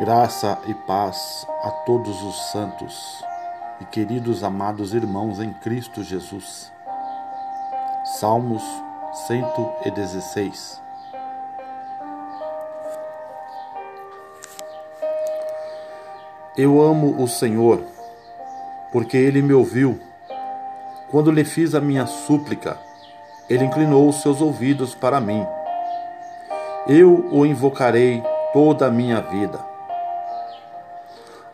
Graça e paz a todos os santos e queridos amados irmãos em Cristo Jesus. Salmos 116 Eu amo o Senhor, porque ele me ouviu. Quando lhe fiz a minha súplica, ele inclinou os seus ouvidos para mim. Eu o invocarei toda a minha vida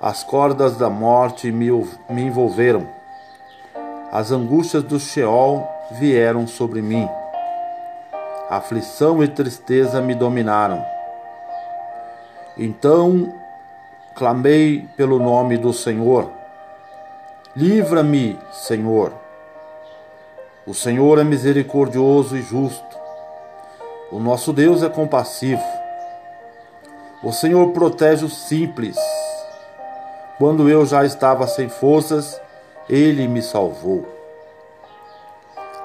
as cordas da morte me, envolveram. As angústias do Sheol vieram sobre mim. Aflição e tristeza me dominaram. Então clamei pelo nome do Senhor. Livra-me, Senhor. O Senhor é misericordioso e justo. O nosso Deus é compassivo. O Senhor protege os simples quando eu já estava sem forças, ele me salvou.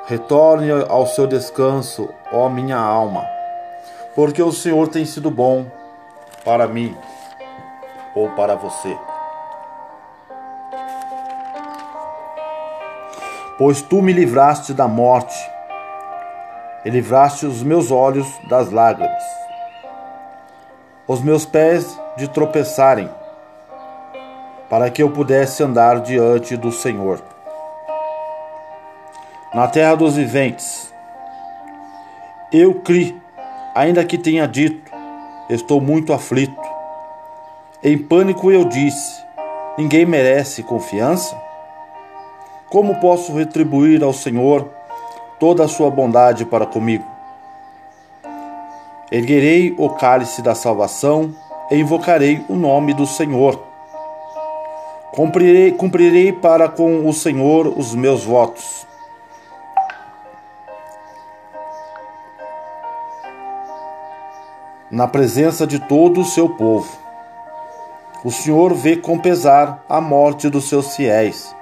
Retorne ao seu descanso, ó minha alma, porque o Senhor tem sido bom para mim ou para você. Pois tu me livraste da morte e livraste os meus olhos das lágrimas, os meus pés de tropeçarem para que eu pudesse andar diante do Senhor. Na terra dos viventes, eu criei, ainda que tenha dito, estou muito aflito. Em pânico eu disse: ninguém merece confiança? Como posso retribuir ao Senhor toda a sua bondade para comigo? Erguerei o cálice da salvação e invocarei o nome do Senhor. Cumprirei, cumprirei para com o Senhor os meus votos. Na presença de todo o seu povo. O Senhor vê com pesar a morte dos seus fiéis.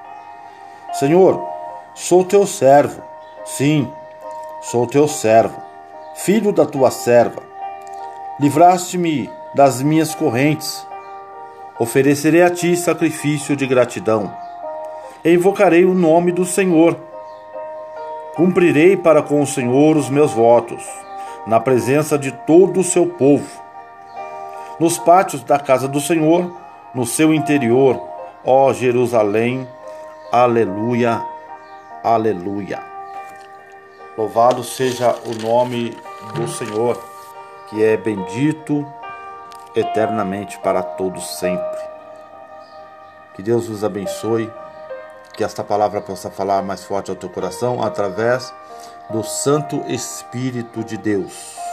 Senhor, sou teu servo. Sim, sou teu servo, filho da tua serva. Livraste-me das minhas correntes Oferecerei a ti sacrifício de gratidão. E invocarei o nome do Senhor. Cumprirei para com o Senhor os meus votos, na presença de todo o seu povo. Nos pátios da casa do Senhor, no seu interior, ó Jerusalém, aleluia, aleluia. Louvado seja o nome do Senhor, que é bendito eternamente para todos sempre. Que Deus vos abençoe, que esta palavra possa falar mais forte ao teu coração através do Santo Espírito de Deus.